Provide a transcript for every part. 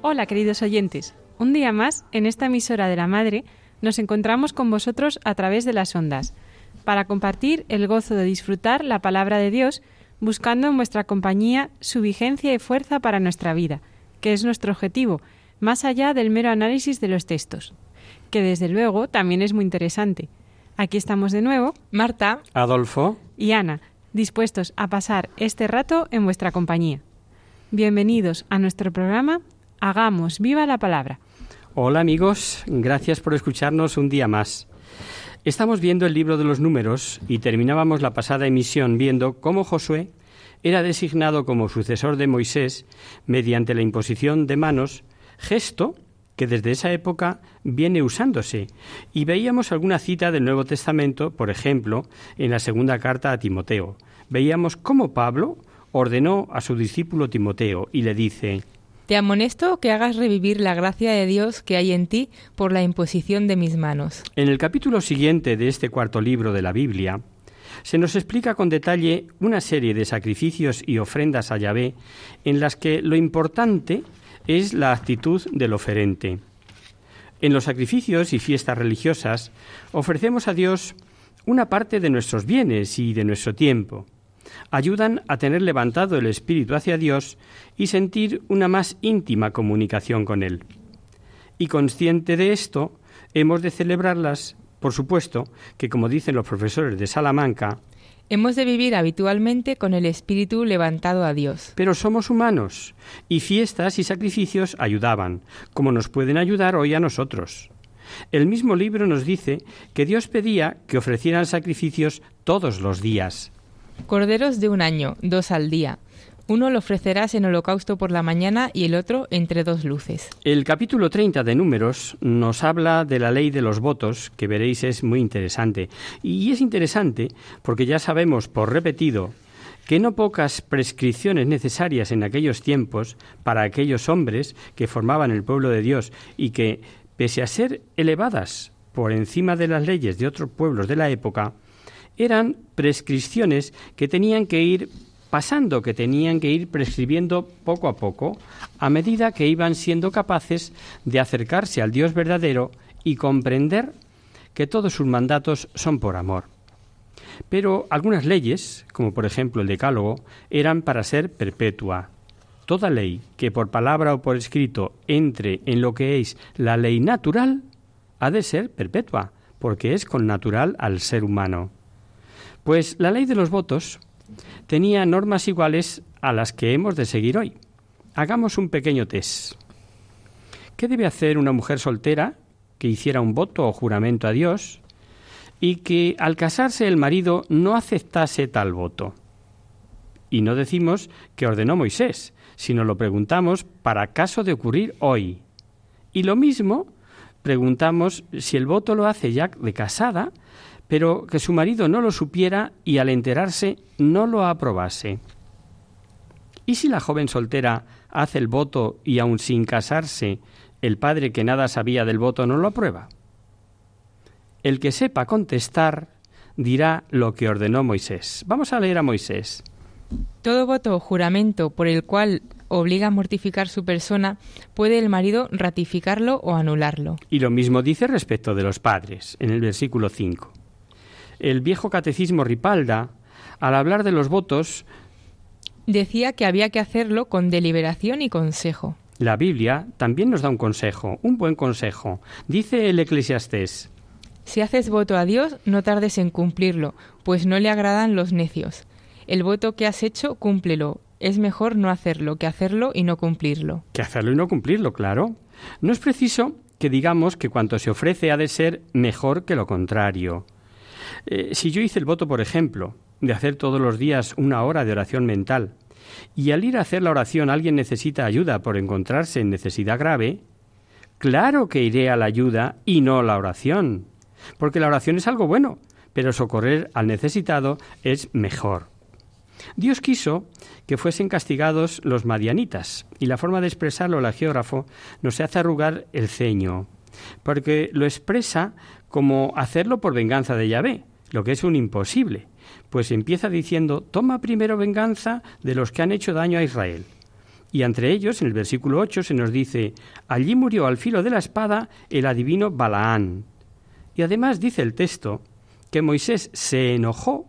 Hola queridos oyentes, un día más en esta emisora de la Madre nos encontramos con vosotros a través de las ondas para compartir el gozo de disfrutar la palabra de Dios buscando en vuestra compañía su vigencia y fuerza para nuestra vida, que es nuestro objetivo, más allá del mero análisis de los textos, que desde luego también es muy interesante. Aquí estamos de nuevo, Marta Adolfo, y Ana, dispuestos a pasar este rato en vuestra compañía. Bienvenidos a nuestro programa Hagamos viva la palabra. hola amigos, gracias por escucharnos un día más. Estamos viendo el libro de los números y terminábamos la pasada emisión viendo cómo Josué era designado como sucesor de Moisés mediante la imposición de manos, gesto que desde esa época viene usándose. Y veíamos alguna cita del Nuevo Testamento, por ejemplo, en la segunda carta a Timoteo. Veíamos cómo Pablo ordenó a su discípulo Timoteo y le dice, Te amonesto que hagas revivir la gracia de Dios que hay en ti por la imposición de mis manos. En el capítulo siguiente de este cuarto libro de la Biblia, se nos explica con detalle una serie de sacrificios y ofrendas a Yahvé en las que lo importante es la actitud del oferente. En los sacrificios y fiestas religiosas ofrecemos a Dios una parte de nuestros bienes y de nuestro tiempo. Ayudan a tener levantado el espíritu hacia Dios y sentir una más íntima comunicación con Él. Y consciente de esto, hemos de celebrarlas, por supuesto, que como dicen los profesores de Salamanca, Hemos de vivir habitualmente con el espíritu levantado a Dios. pero somos humanos, y fiestas y sacrificios ayudaban, como nos pueden ayudar hoy a nosotros. El mismo libro nos dice que Dios pedía que ofrecieran sacrificios todos los días. Corderos de un año, dos al día. Uno lo ofrecerás en holocausto por la mañana y el otro entre dos luces. El capítulo 30 de Números nos habla de la ley de los votos, que veréis es muy interesante. Y es interesante porque ya sabemos por repetido que no pocas prescripciones necesarias en aquellos tiempos para aquellos hombres que formaban el pueblo de Dios y que, pese a ser elevadas por encima de las leyes de otros pueblos de la época, eran prescripciones que tenían que ir pasando, que tenían que ir prescribiendo poco a poco, a medida que iban siendo capaces de acercarse al Dios verdadero y comprender que todos sus mandatos son por amor. Pero algunas leyes, como por ejemplo el Decálogo, eran para ser perpetua. Toda ley que por palabra o por escrito entre en lo que es la ley natural, ha de ser perpetua, porque es con natural al ser humano. Pues la ley de los votos tenía normas iguales a las que hemos de seguir hoy. Hagamos un pequeño test. ¿Qué debe hacer una mujer soltera que hiciera un voto o juramento a Dios y que al casarse el marido no aceptase tal voto? Y no decimos que ordenó Moisés, sino lo preguntamos para caso de ocurrir hoy. Y lo mismo preguntamos si el voto lo hace ya de casada, pero que su marido no lo supiera y al enterarse no lo aprobase. ¿Y si la joven soltera hace el voto y aun sin casarse, el padre que nada sabía del voto no lo aprueba? El que sepa contestar dirá lo que ordenó Moisés. Vamos a leer a Moisés. Todo voto o juramento por el cual obliga a mortificar su persona, puede el marido ratificarlo o anularlo. Y lo mismo dice respecto de los padres, en el versículo 5. El viejo catecismo Ripalda, al hablar de los votos, Decía que había que hacerlo con deliberación y consejo. La Biblia también nos da un consejo, un buen consejo. Dice el eclesiastés, Si haces voto a Dios, no tardes en cumplirlo, pues no le agradan los necios. El voto que has hecho, cúmplelo. Es mejor no hacerlo que hacerlo y no cumplirlo. Que hacerlo y no cumplirlo, claro. No es preciso que digamos que cuanto se ofrece ha de ser mejor que lo contrario. Eh, si yo hice el voto, por ejemplo, de hacer todos los días una hora de oración mental, y al ir a hacer la oración alguien necesita ayuda por encontrarse en necesidad grave, claro que iré a la ayuda y no a la oración, porque la oración es algo bueno, pero socorrer al necesitado es mejor. Dios quiso que fuesen castigados los madianitas, y la forma de expresarlo el geógrafo nos hace arrugar el ceño, porque lo expresa como hacerlo por venganza de Yahvé, lo que es un imposible, pues empieza diciendo, toma primero venganza de los que han hecho daño a Israel. Y entre ellos, en el versículo 8 se nos dice, allí murió al filo de la espada el adivino Balaán. Y además dice el texto que Moisés se enojó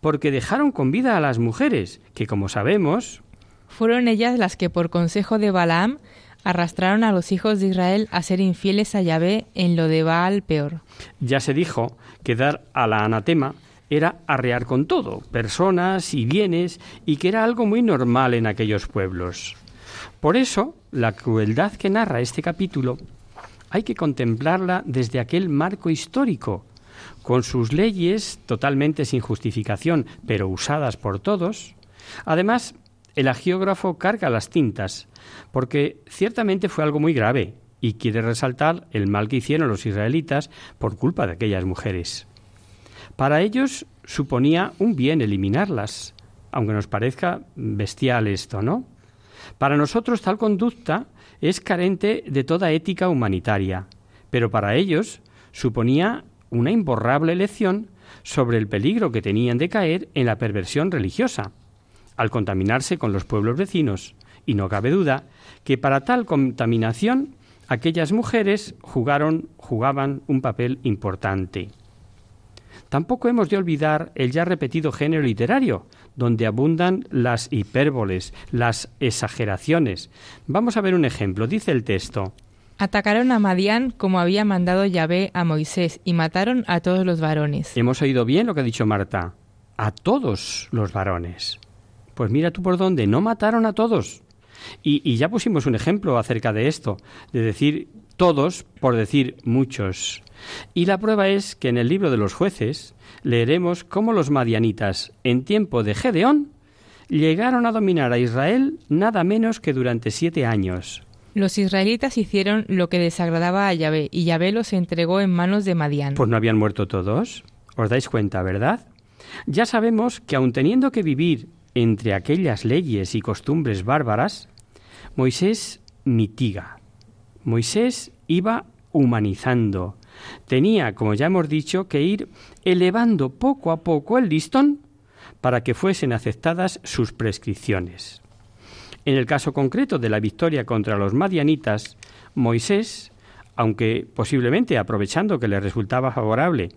porque dejaron con vida a las mujeres, que como sabemos... Fueron ellas las que por consejo de Balaam arrastraron a los hijos de Israel a ser infieles a Yahvé en lo de Baal peor. Ya se dijo que dar a la anatema era arrear con todo, personas y bienes, y que era algo muy normal en aquellos pueblos. Por eso, la crueldad que narra este capítulo hay que contemplarla desde aquel marco histórico, con sus leyes totalmente sin justificación, pero usadas por todos. Además, el agiógrafo carga las tintas, porque ciertamente fue algo muy grave, y quiere resaltar el mal que hicieron los israelitas por culpa de aquellas mujeres. Para ellos suponía un bien eliminarlas, aunque nos parezca bestial esto, ¿no? Para nosotros tal conducta es carente de toda ética humanitaria, pero para ellos suponía una imborrable lección sobre el peligro que tenían de caer en la perversión religiosa, al contaminarse con los pueblos vecinos, y no cabe duda que para tal contaminación aquellas mujeres jugaron, jugaban un papel importante. Tampoco hemos de olvidar el ya repetido género literario, donde abundan las hipérboles, las exageraciones. Vamos a ver un ejemplo. Dice el texto. Atacaron a Madián como había mandado Yahvé a Moisés y mataron a todos los varones. Hemos oído bien lo que ha dicho Marta. A todos los varones. Pues mira tú por dónde. No mataron a todos. Y, y ya pusimos un ejemplo acerca de esto, de decir todos por decir muchos. Y la prueba es que en el libro de los jueces leeremos cómo los madianitas, en tiempo de Gedeón, llegaron a dominar a Israel nada menos que durante siete años. Los israelitas hicieron lo que desagradaba a Yahvé, y Yahvé los entregó en manos de Madián. Pues no habían muerto todos. ¿Os dais cuenta, verdad? Ya sabemos que aun teniendo que vivir entre aquellas leyes y costumbres bárbaras, Moisés mitiga. Moisés iba humanizando. Tenía, como ya hemos dicho, que ir elevando poco a poco el listón para que fuesen aceptadas sus prescripciones. En el caso concreto de la victoria contra los madianitas, Moisés, aunque posiblemente aprovechando que le resultaba favorable,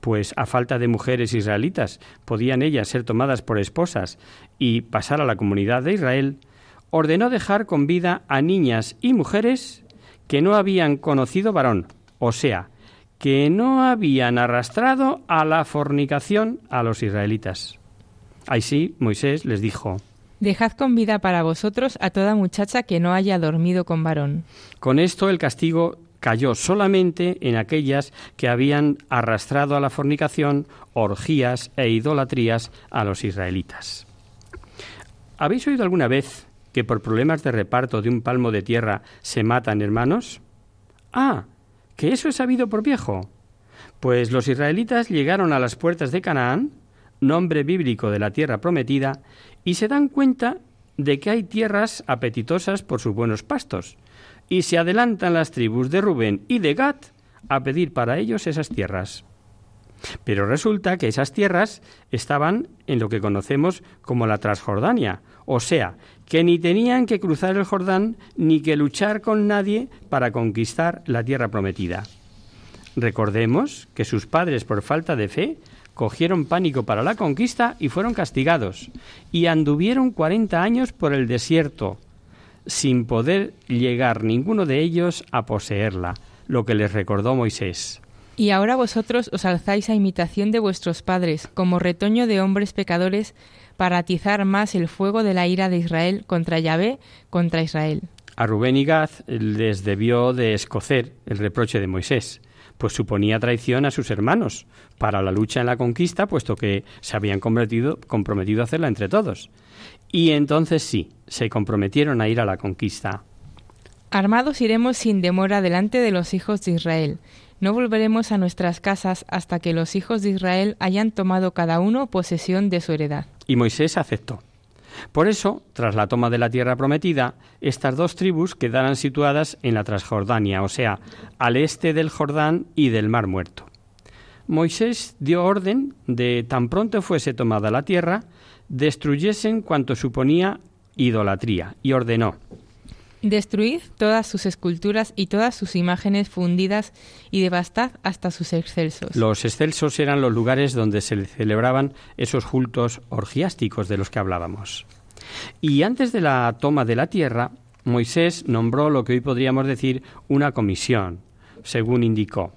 pues a falta de mujeres israelitas podían ellas ser tomadas por esposas y pasar a la comunidad de Israel, ordenó dejar con vida a niñas y mujeres que no habían conocido varón, o sea, que no habían arrastrado a la fornicación a los israelitas. Así Moisés les dijo, Dejad con vida para vosotros a toda muchacha que no haya dormido con varón. Con esto el castigo cayó solamente en aquellas que habían arrastrado a la fornicación, orgías e idolatrías a los israelitas. ¿Habéis oído alguna vez que por problemas de reparto de un palmo de tierra se matan hermanos? Ah, que eso es sabido por viejo. Pues los israelitas llegaron a las puertas de Canaán, nombre bíblico de la tierra prometida, y se dan cuenta de que hay tierras apetitosas por sus buenos pastos, y se adelantan las tribus de Rubén y de Gad a pedir para ellos esas tierras. Pero resulta que esas tierras estaban en lo que conocemos como la Transjordania, o sea, que ni tenían que cruzar el Jordán ni que luchar con nadie para conquistar la tierra prometida. Recordemos que sus padres, por falta de fe, cogieron pánico para la conquista y fueron castigados, y anduvieron cuarenta años por el desierto, sin poder llegar ninguno de ellos a poseerla, lo que les recordó Moisés. Y ahora vosotros os alzáis a imitación de vuestros padres, como retoño de hombres pecadores, para atizar más el fuego de la ira de Israel contra Yahvé, contra Israel. A Rubén y Gad les debió de escocer el reproche de Moisés, pues suponía traición a sus hermanos para la lucha en la conquista, puesto que se habían comprometido, comprometido a hacerla entre todos. Y entonces sí, se comprometieron a ir a la conquista. Armados iremos sin demora delante de los hijos de Israel. No volveremos a nuestras casas hasta que los hijos de Israel hayan tomado cada uno posesión de su heredad. Y Moisés aceptó. Por eso, tras la toma de la tierra prometida, estas dos tribus quedarán situadas en la Transjordania, o sea, al este del Jordán y del Mar Muerto. Moisés dio orden de tan pronto fuese tomada la tierra, destruyesen cuanto suponía idolatría, y ordenó Destruid todas sus esculturas y todas sus imágenes fundidas y devastad hasta sus excelsos. Los excelsos eran los lugares donde se celebraban esos cultos orgiásticos de los que hablábamos. Y antes de la toma de la tierra, Moisés nombró lo que hoy podríamos decir una comisión, según indicó.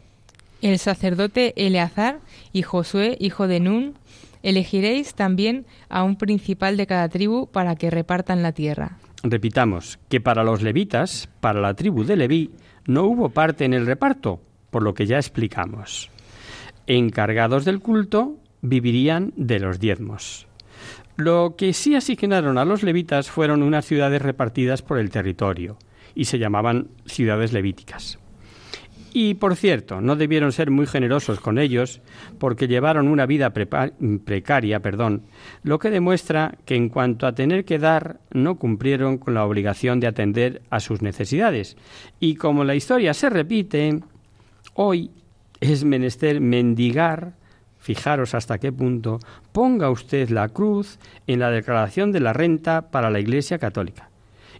El sacerdote Eleazar y Josué, hijo de Nun, elegiréis también a un principal de cada tribu para que repartan la tierra. Repitamos, que para los levitas, para la tribu de Leví, no hubo parte en el reparto, por lo que ya explicamos. Encargados del culto, vivirían de los diezmos. Lo que sí asignaron a los levitas fueron unas ciudades repartidas por el territorio, y se llamaban ciudades levíticas. Y por cierto, no debieron ser muy generosos con ellos porque llevaron una vida precaria, perdón, lo que demuestra que en cuanto a tener que dar no cumplieron con la obligación de atender a sus necesidades. Y como la historia se repite, hoy es menester mendigar Fijaros hasta qué punto ponga usted la cruz en la declaración de la renta para la Iglesia Católica.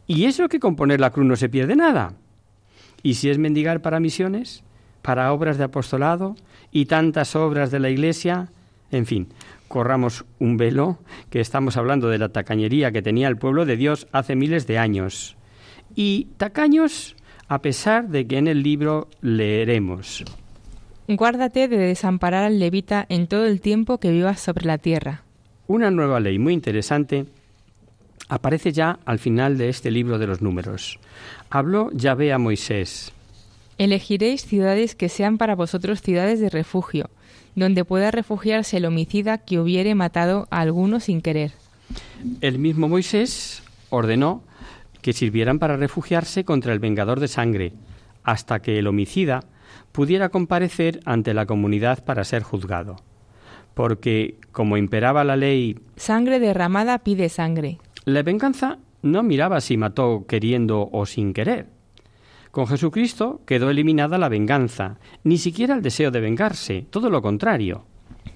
Y eso que con poner la cruz no se pierde nada. Y si es mendigar para misiones, para obras de apostolado y tantas obras de la Iglesia, en fin, corramos un velo, que estamos hablando de la tacañería que tenía el pueblo de Dios hace miles de años. Y tacaños a pesar de que en el libro leeremos. Guárdate de desamparar al levita en todo el tiempo que vivas sobre la tierra. Una nueva ley muy interesante aparece ya al final de este libro de los números. Habló Yahvé a Moisés. Elegiréis ciudades que sean para vosotros ciudades de refugio, donde pueda refugiarse el homicida que hubiere matado a alguno sin querer. El mismo Moisés ordenó que sirvieran para refugiarse contra el vengador de sangre, hasta que el homicida pudiera comparecer ante la comunidad para ser juzgado. Porque, como imperaba la ley... Sangre derramada pide sangre. La venganza no miraba si mató queriendo o sin querer. Con Jesucristo quedó eliminada la venganza, ni siquiera el deseo de vengarse, todo lo contrario.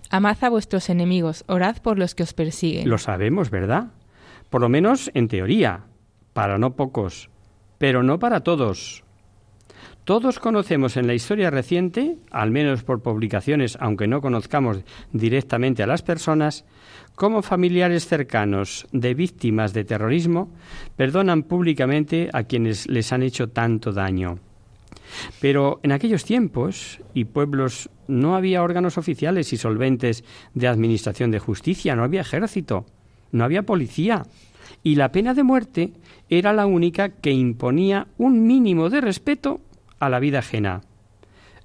Amad a vuestros enemigos, orad por los que os persiguen. Lo sabemos, ¿verdad? Por lo menos en teoría, para no pocos, pero no para todos. Todos conocemos en la historia reciente, al menos por publicaciones, aunque no conozcamos directamente a las personas, como familiares cercanos de víctimas de terrorismo perdonan públicamente a quienes les han hecho tanto daño. Pero en aquellos tiempos y pueblos no había órganos oficiales y solventes de administración de justicia, no había ejército, no había policía, y la pena de muerte era la única que imponía un mínimo de respeto a la vida ajena.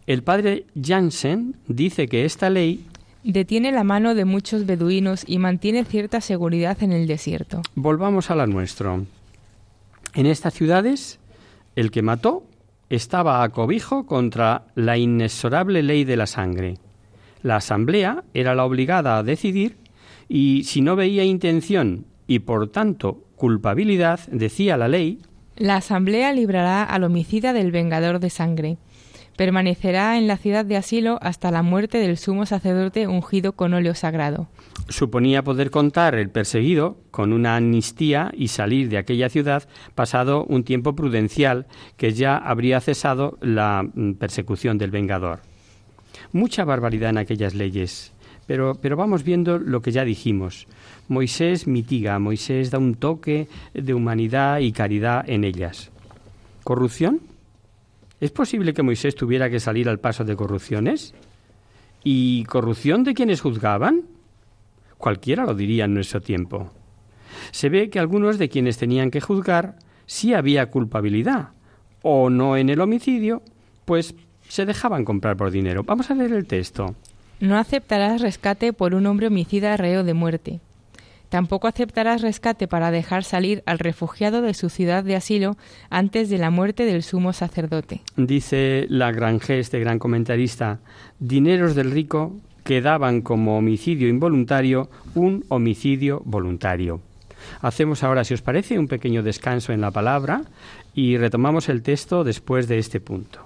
El padre Jansen dice que esta ley detiene la mano de muchos beduinos y mantiene cierta seguridad en el desierto. Volvamos a la nuestro. En estas ciudades, el que mató estaba a cobijo contra la inexorable ley de la sangre. La asamblea era la obligada a decidir y si no veía intención y por tanto culpabilidad, decía la ley, la asamblea librará al homicida del vengador de sangre permanecerá en la ciudad de asilo hasta la muerte del sumo sacerdote ungido con óleo sagrado. Suponía poder contar el perseguido con una amnistía y salir de aquella ciudad pasado un tiempo prudencial que ya habría cesado la mm, persecución del vengador. Mucha barbaridad en aquellas leyes, Pero, pero vamos viendo lo que ya dijimos. Moisés mitiga, Moisés da un toque de humanidad y caridad en ellas. ¿Corrupción? ¿Es posible que Moisés tuviera que salir al paso de corrupciones? ¿Y corrupción de quienes juzgaban? Cualquiera lo diría en nuestro tiempo. Se ve que algunos de quienes tenían que juzgar sí había culpabilidad, o no en el homicidio, pues se dejaban comprar por dinero. Vamos a leer el texto. No aceptarás rescate por un hombre homicida reo de muerte. Tampoco aceptarás rescate para dejar salir al refugiado de su ciudad de asilo antes de la muerte del sumo sacerdote. Dice la granje, este gran comentarista, dineros del rico que daban como homicidio involuntario un homicidio voluntario. Hacemos ahora, si os parece, un pequeño descanso en la palabra y retomamos el texto después de este punto.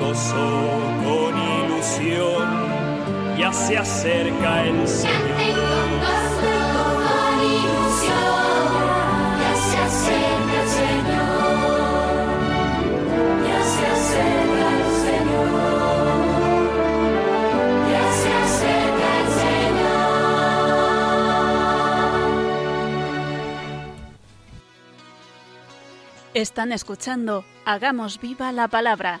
gozo, con ilusión, ya se acerca el Señor. Están escuchando Hagamos viva la palabra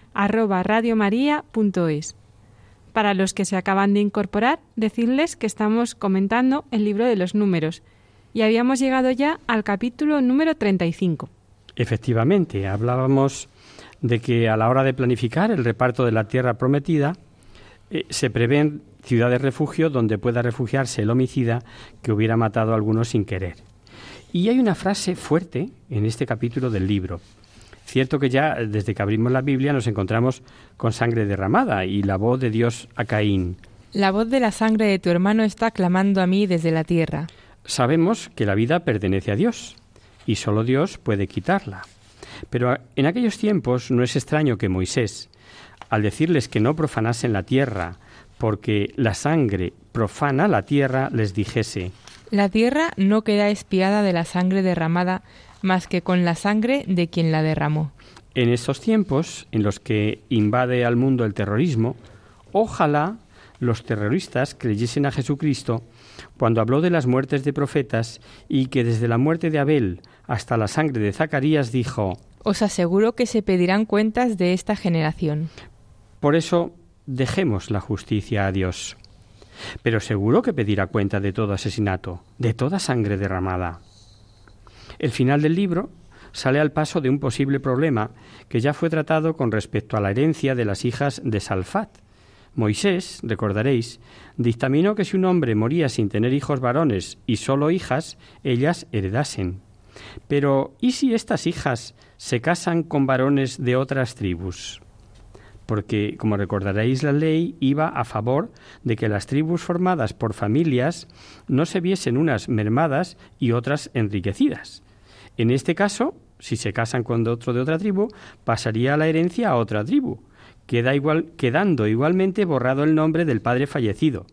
arroba radiomaria.es. Para los que se acaban de incorporar, decirles que estamos comentando el libro de los números y habíamos llegado ya al capítulo número 35. Efectivamente, hablábamos de que a la hora de planificar el reparto de la tierra prometida, eh, se prevén ciudades refugio donde pueda refugiarse el homicida que hubiera matado a algunos sin querer. Y hay una frase fuerte en este capítulo del libro. Cierto que ya desde que abrimos la Biblia nos encontramos con sangre derramada y la voz de Dios a Caín. La voz de la sangre de tu hermano está clamando a mí desde la tierra. Sabemos que la vida pertenece a Dios y solo Dios puede quitarla. Pero en aquellos tiempos no es extraño que Moisés, al decirles que no profanasen la tierra, porque la sangre profana la tierra, les dijese, la tierra no queda espiada de la sangre derramada más que con la sangre de quien la derramó. En estos tiempos en los que invade al mundo el terrorismo, ojalá los terroristas creyesen a Jesucristo cuando habló de las muertes de profetas y que desde la muerte de Abel hasta la sangre de Zacarías, dijo, Os aseguro que se pedirán cuentas de esta generación. Por eso dejemos la justicia a Dios. Pero seguro que pedirá cuenta de todo asesinato, de toda sangre derramada. El final del libro sale al paso de un posible problema que ya fue tratado con respecto a la herencia de las hijas de Salfat. Moisés, recordaréis, dictaminó que si un hombre moría sin tener hijos varones y solo hijas, ellas heredasen. Pero ¿y si estas hijas se casan con varones de otras tribus? Porque, como recordaréis, la ley iba a favor de que las tribus formadas por familias no se viesen unas mermadas y otras enriquecidas. En este caso, si se casan con otro de otra tribu, pasaría la herencia a otra tribu, queda igual, quedando igualmente borrado el nombre del padre fallecido,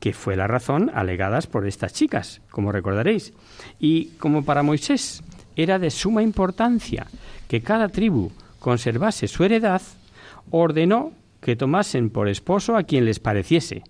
que fue la razón alegadas por estas chicas, como recordaréis. Y como para Moisés era de suma importancia que cada tribu conservase su heredad, ordenó que tomasen por esposo a quien les pareciese,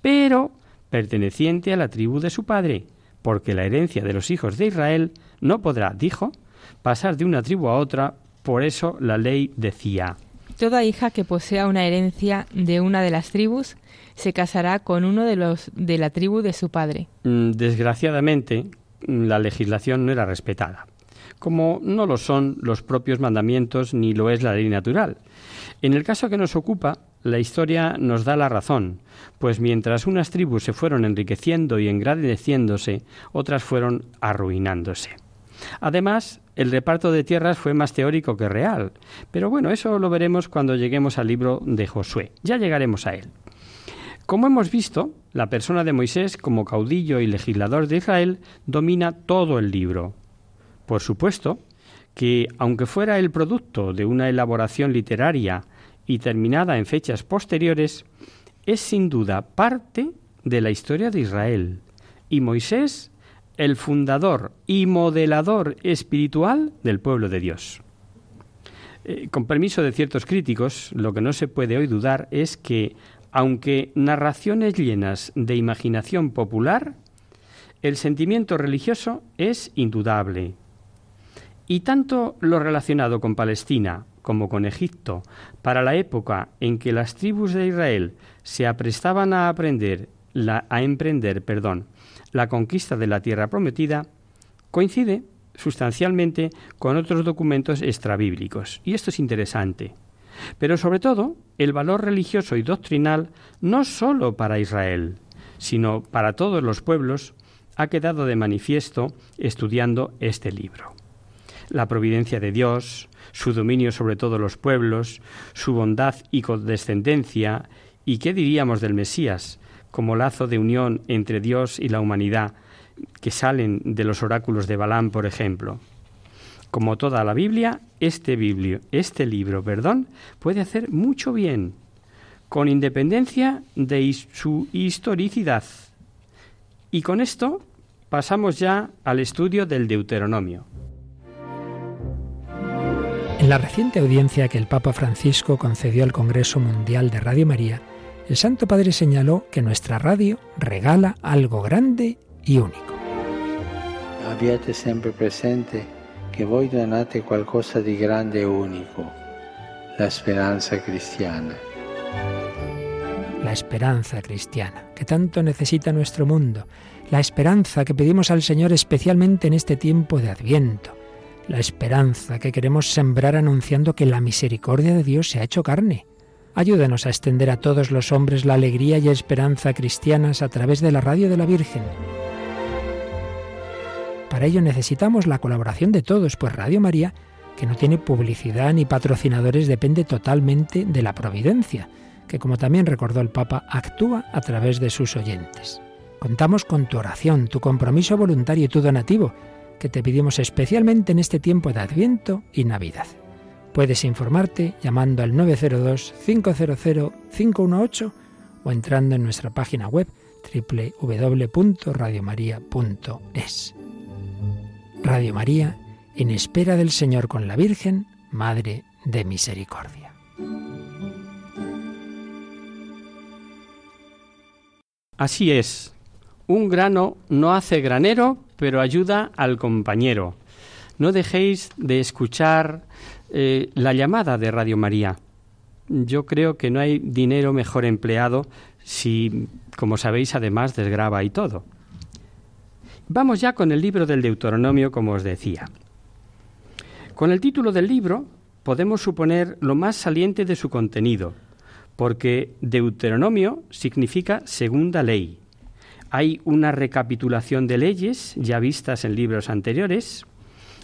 pero perteneciente a la tribu de su padre, porque la herencia de los hijos de Israel no podrá, dijo, pasar de una tribu a otra, por eso la ley decía Toda hija que posea una herencia de una de las tribus se casará con uno de los de la tribu de su padre. Mm, desgraciadamente, mm, la legislación no era respetada, como no lo son los propios mandamientos ni lo es la ley natural. En el caso que nos ocupa, la historia nos da la razón, pues mientras unas tribus se fueron enriqueciendo y engrandeciéndose, otras fueron arruinándose. Además, el reparto de tierras fue más teórico que real, pero bueno, eso lo veremos cuando lleguemos al libro de Josué. Ya llegaremos a él. Como hemos visto, la persona de Moisés como caudillo y legislador de Israel domina todo el libro. Por supuesto que, aunque fuera el producto de una elaboración literaria y terminada en fechas posteriores, es sin duda parte de la historia de Israel. Y Moisés el fundador y modelador espiritual del pueblo de Dios. Eh, con permiso de ciertos críticos, lo que no se puede hoy dudar es que, aunque narraciones llenas de imaginación popular, el sentimiento religioso es indudable. Y tanto lo relacionado con Palestina como con Egipto, para la época en que las tribus de Israel se aprestaban a aprender a emprender, perdón, la conquista de la tierra prometida, coincide sustancialmente con otros documentos extrabíblicos. Y esto es interesante. Pero sobre todo, el valor religioso y doctrinal, no sólo para Israel, sino para todos los pueblos, ha quedado de manifiesto estudiando este libro. La providencia de Dios, su dominio sobre todos los pueblos, su bondad y condescendencia, y qué diríamos del Mesías, como lazo de unión entre Dios y la humanidad que salen de los oráculos de Balaam, por ejemplo. Como toda la Biblia, este, este libro perdón, puede hacer mucho bien, con independencia de su historicidad. Y con esto pasamos ya al estudio del Deuteronomio. En la reciente audiencia que el Papa Francisco concedió al Congreso Mundial de Radio María, el Santo Padre señaló que nuestra radio regala algo grande y único. Abbiate sempre presente que voi donate qualcosa di grande e unico, la esperanza cristiana. La esperanza cristiana, que tanto necesita nuestro mundo, la esperanza que pedimos al Señor especialmente en este tiempo de Adviento, la esperanza que queremos sembrar anunciando que la misericordia de Dios se ha hecho carne Ayúdanos a extender a todos los hombres la alegría y esperanza cristianas a través de la radio de la Virgen. Para ello necesitamos la colaboración de todos, pues Radio María, que no tiene publicidad ni patrocinadores, depende totalmente de la providencia, que como también recordó el Papa, actúa a través de sus oyentes. Contamos con tu oración, tu compromiso voluntario y tu donativo, que te pedimos especialmente en este tiempo de Adviento y Navidad. Puedes informarte llamando al 902-500-518 o entrando en nuestra página web www.radiomaria.es. Radio María, en espera del Señor con la Virgen, Madre de Misericordia. Así es, un grano no hace granero, pero ayuda al compañero. no dejéis de escuchar eh, la llamada de Radio María. Yo creo que no hay dinero mejor empleado si, como sabéis, además desgraba y todo. Vamos ya con el libro del Deuteronomio, como os decía. Con el título del libro podemos suponer lo más saliente de su contenido, porque Deuteronomio significa segunda ley. Hay una recapitulación de leyes ya vistas en libros anteriores.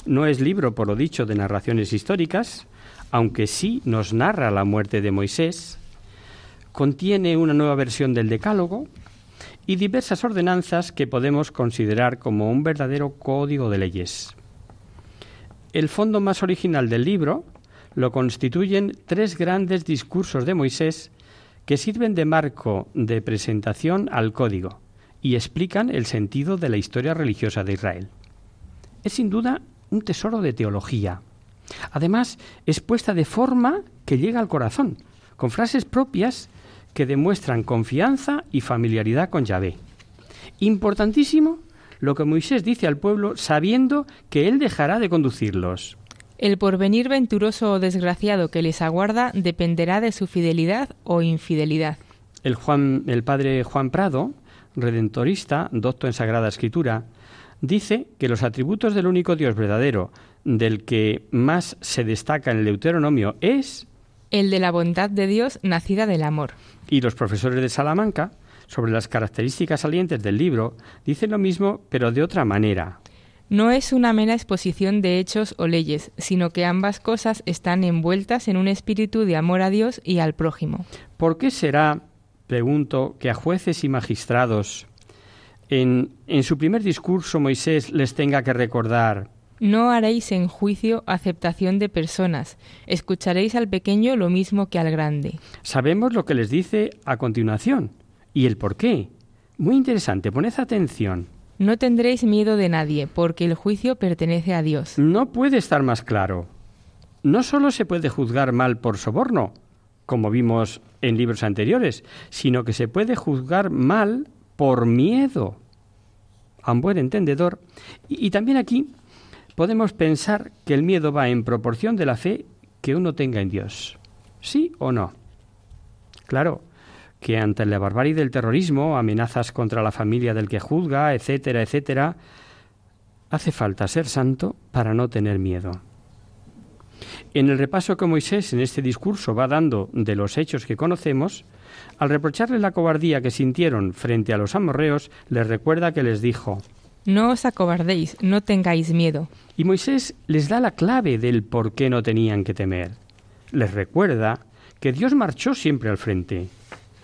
No es libro, por lo dicho, de narraciones históricas, aunque sí nos narra la muerte de Moisés. Contiene una nueva versión del Decálogo y diversas ordenanzas que podemos considerar como un verdadero código de leyes. El fondo más original del libro lo constituyen tres grandes discursos de Moisés que sirven de marco de presentación al código y explican el sentido de la historia religiosa de Israel. Es sin duda un tesoro de teología. Además, es puesta de forma que llega al corazón, con frases propias que demuestran confianza y familiaridad con Yahvé. Importantísimo lo que Moisés dice al pueblo sabiendo que él dejará de conducirlos. El porvenir venturoso o desgraciado que les aguarda dependerá de su fidelidad o infidelidad. El, Juan, el padre Juan Prado, redentorista, docto en Sagrada Escritura, dice que los atributos del único Dios verdadero, del que más se destaca en el Deuteronomio, es el de la bondad de Dios nacida del amor. Y los profesores de Salamanca, sobre las características salientes del libro, dicen lo mismo, pero de otra manera. No es una mera exposición de hechos o leyes, sino que ambas cosas están envueltas en un espíritu de amor a Dios y al prójimo. ¿Por qué será, pregunto, que a jueces y magistrados en, en su primer discurso Moisés les tenga que recordar no haréis en juicio aceptación de personas, escucharéis al pequeño lo mismo que al grande. Sabemos lo que les dice a continuación y el por qué. Muy interesante, poned atención. No tendréis miedo de nadie, porque el juicio pertenece a Dios. No puede estar más claro. No solo se puede juzgar mal por soborno, como vimos en libros anteriores, sino que se puede juzgar mal por miedo, a un buen entendedor. Y, también aquí podemos pensar que el miedo va en proporción de la fe que uno tenga en Dios. ¿Sí o no? Claro, que ante la barbarie del terrorismo, amenazas contra la familia del que juzga, etcétera, etcétera, hace falta ser santo para no tener miedo. En el repaso que Moisés en este discurso va dando de los hechos que conocemos, al reprocharle la cobardía que sintieron frente a los amorreos, les recuerda que les dijo, No os acobardéis, no tengáis miedo. Y Moisés les da la clave del por qué no tenían que temer. Les recuerda que Dios marchó siempre al frente,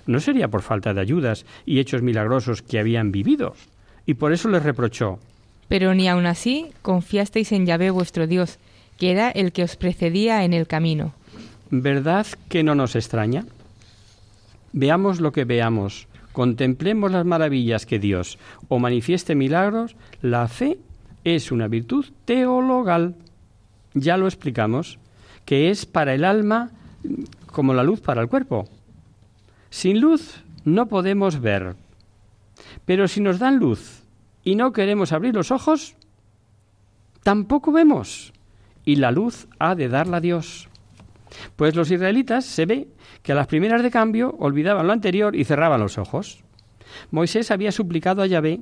no sería por falta de ayudas y hechos milagrosos que habían vivido. Y por eso les reprochó. Pero ni aun así confiasteis en Yahvé vuestro Dios, que era el que os precedía en el camino. ¿Verdad que no nos extraña? Veamos lo que veamos, contemplemos las maravillas que Dios o manifieste milagros, la fe es una virtud teologal. Ya lo explicamos, que es para el alma como la luz para el cuerpo. Sin luz no podemos ver. Pero si nos dan luz y no queremos abrir los ojos, tampoco vemos. Y la luz ha de darla Dios. Pues los israelitas se ve que a las primeras de cambio olvidaban lo anterior y cerraban los ojos. Moisés había suplicado a Yahvé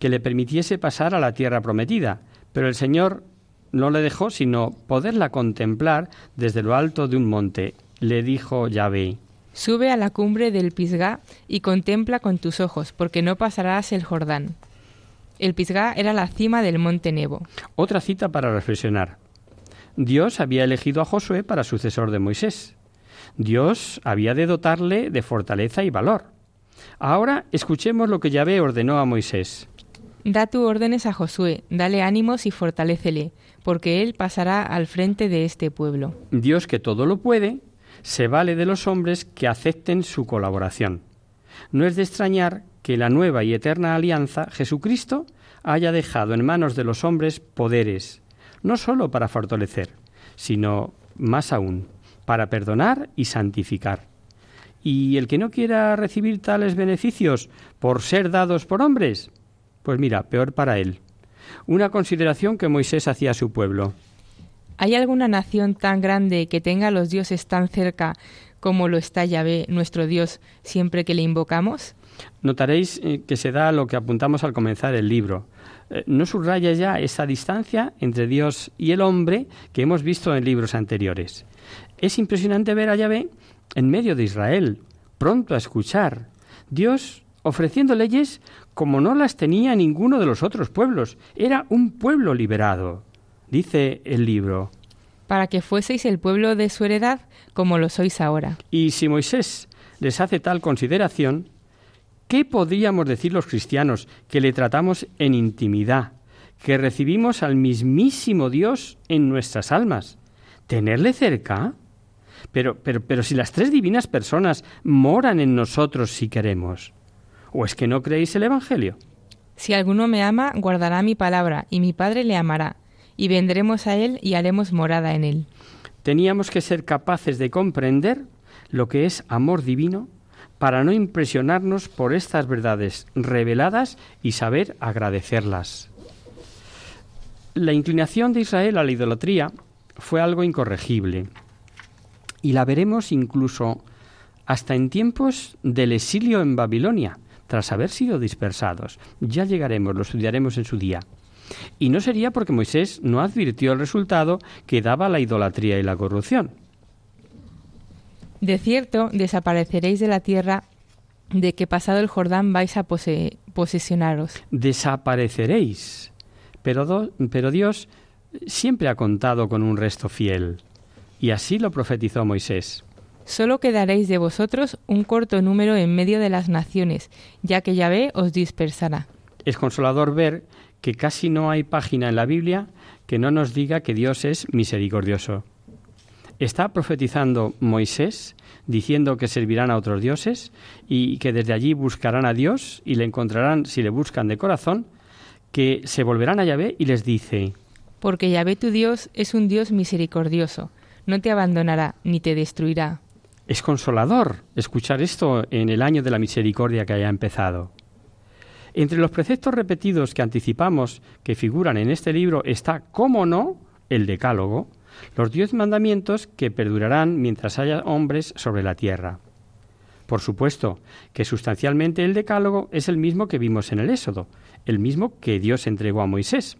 que le permitiese pasar a la tierra prometida, pero el Señor no le dejó sino poderla contemplar desde lo alto de un monte. Le dijo Yahvé, Sube a la cumbre del Pisgá y contempla con tus ojos, porque no pasarás el Jordán. El Pisgá era la cima del monte Nebo. Otra cita para reflexionar. Dios había elegido a Josué para sucesor de Moisés. Dios había de dotarle de fortaleza y valor. Ahora escuchemos lo que Yahvé ordenó a Moisés. Da tu órdenes a Josué, dale ánimos y fortalécele, porque él pasará al frente de este pueblo. Dios que todo lo puede, se vale de los hombres que acepten su colaboración. No es de extrañar que la nueva y eterna alianza, Jesucristo, haya dejado en manos de los hombres poderes, no sólo para fortalecer, sino más aún, para perdonar y santificar. Y el que no quiera recibir tales beneficios por ser dados por hombres, pues mira, peor para él. una consideración que Moisés hacía a su pueblo. ¿Hay alguna nación tan grande que tenga a los dioses tan cerca como lo está Yahvé, nuestro Dios, siempre que le invocamos? Notaréis eh, que se da lo que apuntamos al comenzar el libro. Eh, no subraya ya esa distancia entre Dios y el hombre que hemos visto en libros anteriores. Es impresionante ver a Yahvé en medio de Israel, pronto a escuchar. Dios ofreciendo leyes como no las tenía ninguno de los otros pueblos. Era un pueblo liberado, dice el libro. Para que fueseis el pueblo de su heredad como lo sois ahora. Y si Moisés les hace tal consideración, ¿qué podríamos decir los cristianos que le tratamos en intimidad, que recibimos al mismísimo Dios en nuestras almas? ¿Tenerle cerca? Pero, pero, pero si las tres divinas personas moran en nosotros si queremos, ¿o es que no creéis el Evangelio? Si alguno me ama, guardará mi palabra, y mi Padre le amará, y vendremos a él y haremos morada en él. Teníamos que ser capaces de comprender lo que es amor divino para no impresionarnos por estas verdades reveladas y saber agradecerlas. La inclinación de Israel a la idolatría fue algo incorregible y la veremos incluso hasta en tiempos del exilio en Babilonia, tras haber sido dispersados. Ya llegaremos, lo estudiaremos en su día. Y no sería porque Moisés no advirtió el resultado que daba la idolatría y la corrupción. De cierto, desapareceréis de la tierra de que pasado el Jordán vais a pose posesionaros. Desapareceréis. Pero, pero Dios siempre ha contado con un resto fiel. Y así lo profetizó Moisés. Solo quedaréis de vosotros un corto número en medio de las naciones, ya que Yahvé os dispersará. Es consolador ver que casi no hay página en la Biblia que no nos diga que Dios es misericordioso. Está profetizando Moisés diciendo que servirán a otros dioses y que desde allí buscarán a Dios y le encontrarán si le buscan de corazón, que se volverán a Yahvé y les dice, Porque Yahvé tu Dios es un Dios misericordioso, no te abandonará ni te destruirá. Es consolador escuchar esto en el año de la misericordia que haya empezado. Entre los preceptos repetidos que anticipamos que figuran en este libro está, cómo no, el Decálogo, los diez mandamientos que perdurarán mientras haya hombres sobre la tierra. Por supuesto que sustancialmente el Decálogo es el mismo que vimos en el Éxodo, el mismo que Dios entregó a Moisés.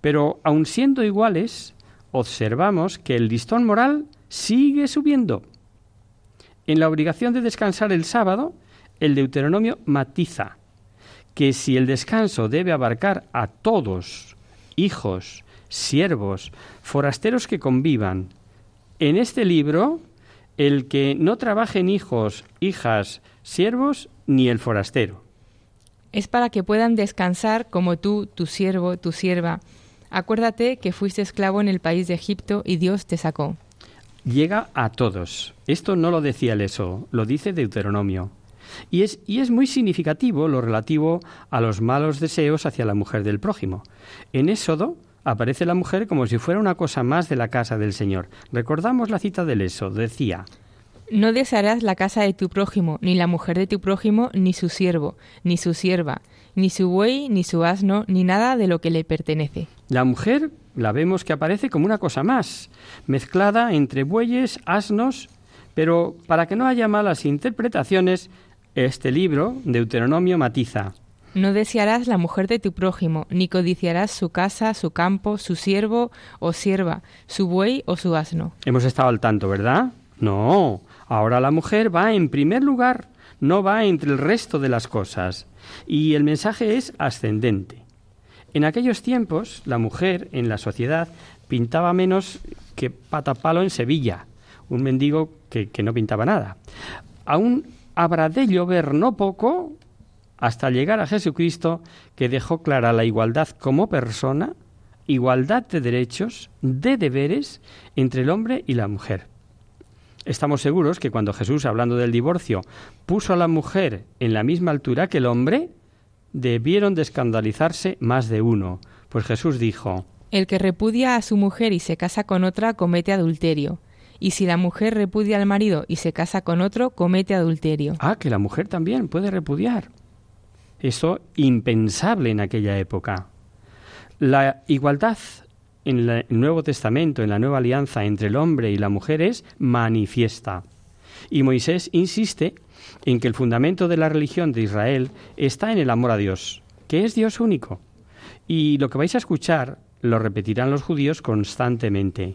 Pero aun siendo iguales, observamos que el listón moral sigue subiendo. En la obligación de descansar el sábado, el Deuteronomio matiza que si el descanso debe abarcar a todos, hijos, siervos, forasteros que convivan, en este libro el que no trabajen hijos, hijas, siervos, ni el forastero. Es para que puedan descansar como tú, tu siervo, tu sierva. Acuérdate que fuiste esclavo en el país de Egipto y Dios te sacó. Llega a todos. Esto no lo decía el eso, lo dice Deuteronomio. Y es, y es muy significativo lo relativo a los malos deseos hacia la mujer del prójimo. En Éxodo aparece la mujer como si fuera una cosa más de la casa del Señor. Recordamos la cita del Éxodo, decía, No desearás la casa de tu prójimo, ni la mujer de tu prójimo, ni su siervo, ni su sierva, ni su buey, ni su asno, ni nada de lo que le pertenece. La mujer la vemos que aparece como una cosa más, mezclada entre bueyes, asnos, pero para que no haya malas interpretaciones, este libro, Deuteronomio, matiza. No desearás la mujer de tu prójimo, ni codiciarás su casa, su campo, su siervo o sierva, su buey o su asno. Hemos estado al tanto, ¿verdad? No, ahora la mujer va en primer lugar, no va entre el resto de las cosas. Y el mensaje es ascendente. En aquellos tiempos, la mujer en la sociedad pintaba menos que patapalo en Sevilla, un mendigo que, que no pintaba nada. Aún habrá de llover no poco hasta llegar a Jesucristo, que dejó clara la igualdad como persona, igualdad de derechos, de deberes entre el hombre y la mujer. Estamos seguros que cuando Jesús, hablando del divorcio, puso a la mujer en la misma altura que el hombre, debieron de escandalizarse más de uno, pues Jesús dijo, El que repudia a su mujer y se casa con otra comete adulterio y si la mujer repudia al marido y se casa con otro, comete adulterio. Ah, que la mujer también puede repudiar. Eso impensable en aquella época. La igualdad en el Nuevo Testamento, en la Nueva Alianza entre el hombre y la mujer es manifiesta. Y Moisés insiste en que el fundamento de la religión de Israel está en el amor a Dios, que es Dios único. Y lo que vais a escuchar lo repetirán los judíos constantemente.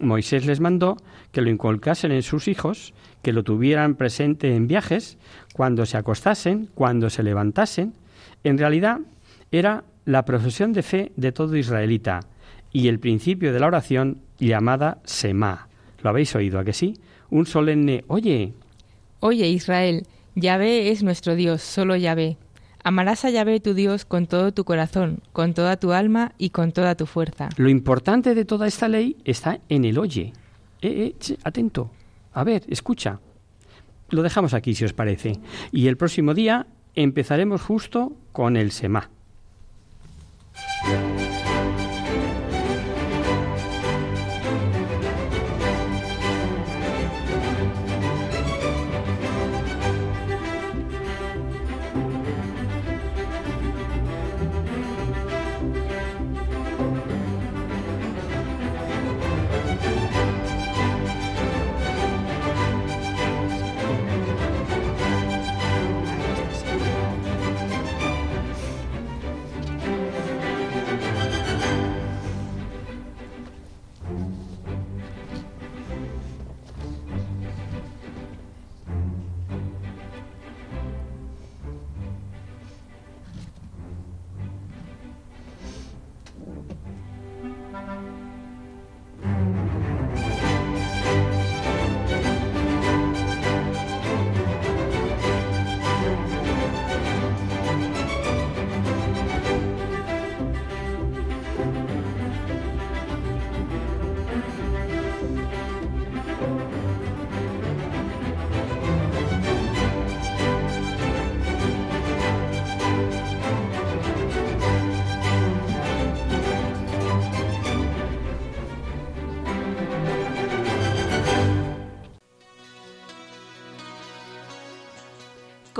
Moisés les mandó que lo inculcasen en sus hijos, que lo tuvieran presente en viajes, cuando se acostasen, cuando se levantasen. En realidad era la profesión de fe de todo israelita y el principio de la oración llamada Semá. ¿Lo habéis oído, a que sí? Un solemne Oye. Oye, Israel, Yahvé es nuestro Dios, solo Yahvé. Amarás a Yahvé tu Dios con todo tu corazón, con toda tu alma y con toda tu fuerza. Lo importante de toda esta ley está en el oye. Eh, eh, atento. A ver, escucha. Lo dejamos aquí, si os parece. Y el próximo día empezaremos justo con el Semá.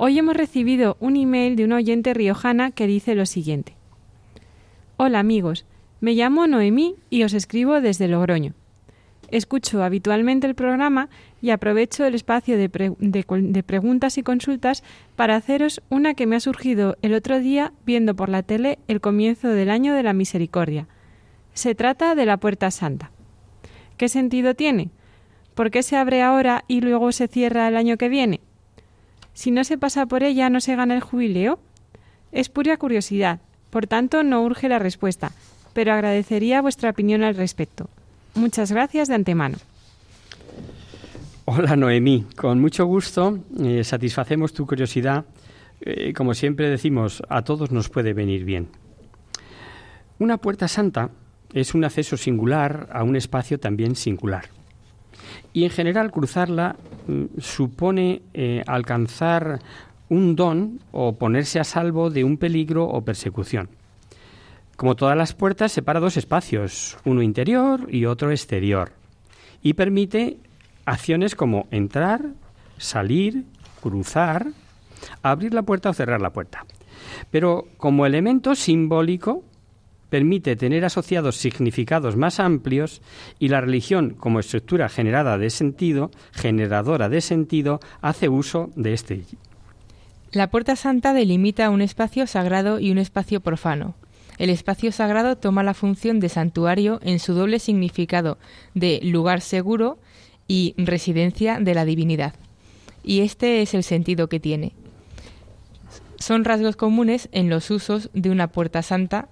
Hoy hemos recibido un email de una oyente riojana que dice lo siguiente. Hola amigos, me llamo Noemí y os escribo desde Logroño. Escucho habitualmente el programa y aprovecho el espacio de, de, preguntas y consultas para haceros una que me ha surgido el otro día viendo por la tele el comienzo del año de la misericordia. Se trata de la Puerta Santa. ¿Qué sentido tiene? ¿Por qué se abre ahora y luego se cierra el año que viene? Si no se pasa por ella, ¿no se gana el jubileo? Es pura curiosidad, por tanto no urge la respuesta, pero agradecería vuestra opinión al respecto. Muchas gracias de antemano. Hola Noemí, con mucho gusto eh, satisfacemos tu curiosidad. Eh, como siempre decimos, a todos nos puede venir bien. Una puerta santa es un acceso singular a un espacio también singular y en general cruzarla mm, supone eh, alcanzar un don o ponerse a salvo de un peligro o persecución. Como todas las puertas, separa dos espacios, uno interior y otro exterior, y permite acciones como entrar, salir, cruzar, abrir la puerta o cerrar la puerta. Pero como elemento simbólico, permite tener asociados significados más amplios y la religión como estructura generada de sentido, generadora de sentido, hace uso de este. La puerta santa delimita un espacio sagrado y un espacio profano. El espacio sagrado toma la función de santuario en su doble significado de lugar seguro y residencia de la divinidad. Y este es el sentido que tiene. Son rasgos comunes en los usos de una puerta santa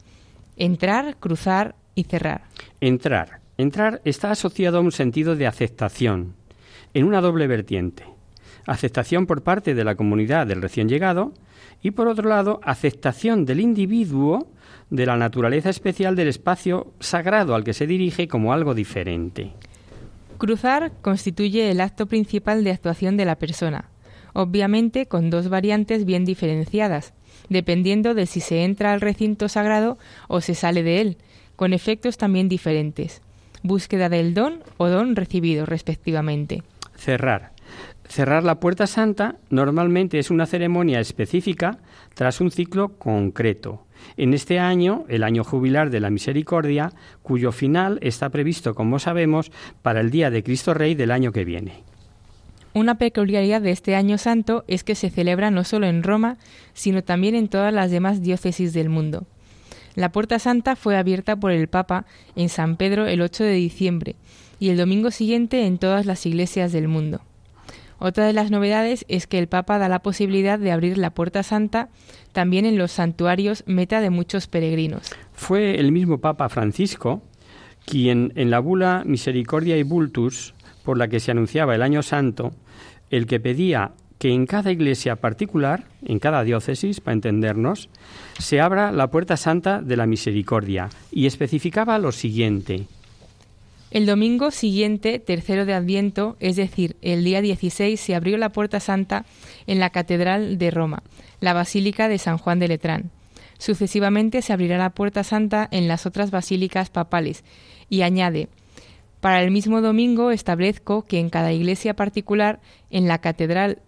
Entrar, cruzar y cerrar. Entrar. Entrar está asociado a un sentido de aceptación, en una doble vertiente. Aceptación por parte de la comunidad del recién llegado y por otro lado, aceptación del individuo de la naturaleza especial del espacio sagrado al que se dirige como algo diferente. Cruzar constituye el acto principal de actuación de la persona, obviamente con dos variantes bien diferenciadas, dependiendo de si se entra al recinto sagrado o se sale de él, con efectos también diferentes. Búsqueda del don o don recibido, respectivamente. Cerrar. Cerrar la puerta santa normalmente es una ceremonia específica tras un ciclo concreto. En este año, el año jubilar de la Misericordia, cuyo final está previsto, como sabemos, para el día de Cristo Rey del año que viene. Una peculiaridad de este año santo es que se celebra no solo en Roma, sino también en todas las demás diócesis del mundo. La Puerta Santa fue abierta por el Papa en San Pedro el 8 de diciembre y el domingo siguiente en todas las iglesias del mundo. Otra de las novedades es que el Papa da la posibilidad de abrir la Puerta Santa también en los santuarios meta de muchos peregrinos. Fue el mismo Papa Francisco quien en la bula Misericordia y Bultus, por la que se anunciaba el año santo, el que pedía que en cada iglesia particular, en cada diócesis, para entendernos, se abra la puerta santa de la misericordia y especificaba lo siguiente. El domingo siguiente, tercero de Adviento, es decir, el día 16, se abrió la puerta santa en la Catedral de Roma, la Basílica de San Juan de Letrán. Sucesivamente se abrirá la puerta santa en las otras basílicas papales y añade, para el mismo domingo establezco que en cada iglesia particular, en la catedral,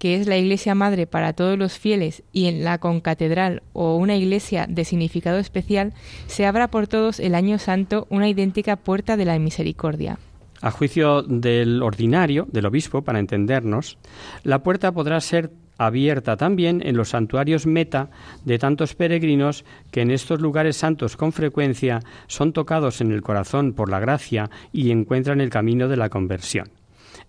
que es la iglesia madre para todos los fieles, y en la concatedral o una iglesia de significado especial, se abra por todos el año santo una idéntica puerta de la misericordia. A juicio del ordinario, del obispo, para entendernos, la puerta podrá ser abierta también en los santuarios meta de tantos peregrinos que en estos lugares santos con frecuencia son tocados en el corazón por la gracia y encuentran el camino de la conversión.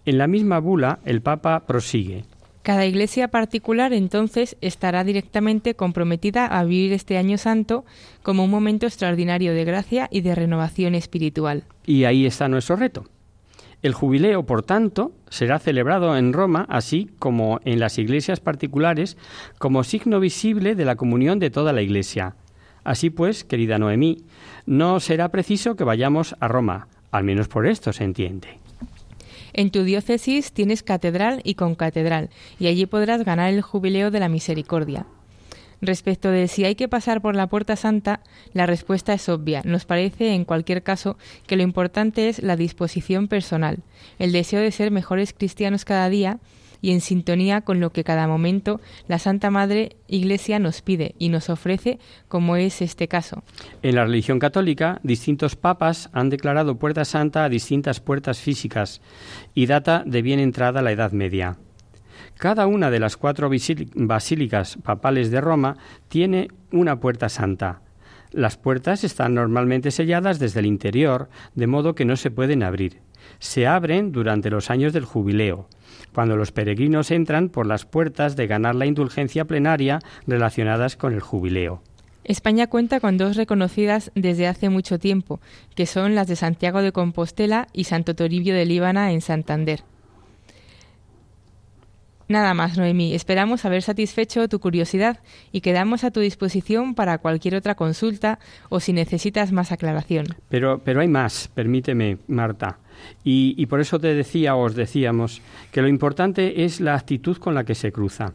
En la misma bula el Papa prosigue. Cada iglesia particular entonces estará directamente comprometida a vivir este año santo como un momento extraordinario de gracia y de renovación espiritual. Y ahí está nuestro reto. El jubileo, por tanto, será celebrado en Roma, así como en las iglesias particulares, como signo visible de la comunión de toda la iglesia. Así pues, querida Noemí, no será preciso que vayamos a Roma, al menos por esto se entiende. En tu diócesis tienes catedral y concatedral, y allí podrás ganar el jubileo de la misericordia. Respecto de si hay que pasar por la puerta santa, la respuesta es obvia. Nos parece, en cualquier caso, que lo importante es la disposición personal, el deseo de ser mejores cristianos cada día y en sintonía con lo que cada momento la Santa Madre Iglesia nos pide y nos ofrece, como es este caso. En la religión católica, distintos papas han declarado puerta santa a distintas puertas físicas y data de bien entrada la Edad Media. Cada una de las cuatro basílicas papales de Roma tiene una puerta santa. Las puertas están normalmente selladas desde el interior, de modo que no se pueden abrir. Se abren durante los años del jubileo, cuando los peregrinos entran por las puertas de ganar la indulgencia plenaria relacionadas con el jubileo. España cuenta con dos reconocidas desde hace mucho tiempo, que son las de Santiago de Compostela y Santo Toribio de Líbana en Santander. Nada más, Noemí. Esperamos haber satisfecho tu curiosidad y quedamos a tu disposición para cualquier otra consulta o si necesitas más aclaración. Pero, pero hay más, permíteme, Marta. Y, por eso te decía os decíamos que lo importante es la actitud con la que se cruza.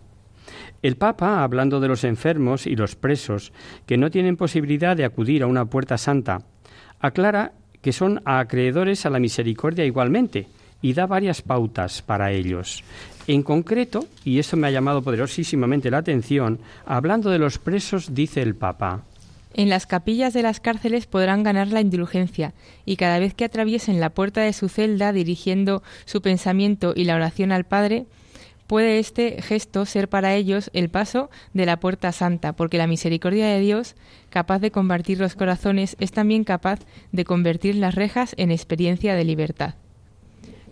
El Papa, hablando de los enfermos y los presos que no tienen posibilidad de acudir a una puerta santa, aclara que son acreedores a la misericordia igualmente y da varias pautas para ellos. En concreto, y esto me ha llamado poderosísimamente la atención, hablando de los presos, dice el Papa. En las capillas de las cárceles podrán ganar la indulgencia, y cada vez que atraviesen la puerta de su celda dirigiendo su pensamiento y la oración al Padre, puede este gesto ser para ellos el paso de la puerta santa, porque la misericordia de Dios, capaz de convertir los corazones, es también capaz de convertir las rejas en experiencia de libertad.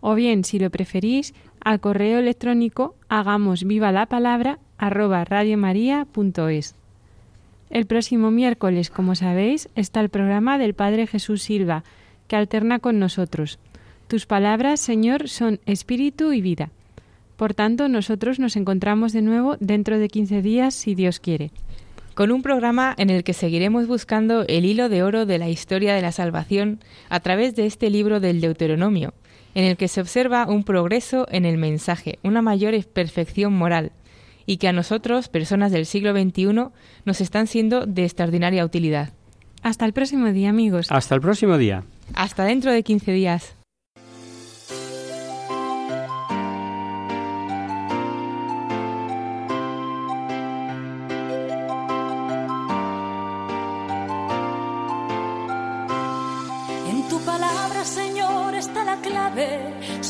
O bien, si lo preferís, al correo electrónico hagamos viva la palabra. El próximo miércoles, como sabéis, está el programa del Padre Jesús Silva, que alterna con nosotros. Tus palabras, Señor, son espíritu y vida. Por tanto, nosotros nos encontramos de nuevo dentro de 15 días, si Dios quiere. Con un programa en el que seguiremos buscando el hilo de oro de la historia de la salvación a través de este libro del Deuteronomio, en el que se observa un progreso en el mensaje, una mayor perfección moral, y que a nosotros, personas del siglo XXI, nos están siendo de extraordinaria utilidad. Hasta el próximo día, amigos. Hasta el próximo día. Hasta dentro de 15 días.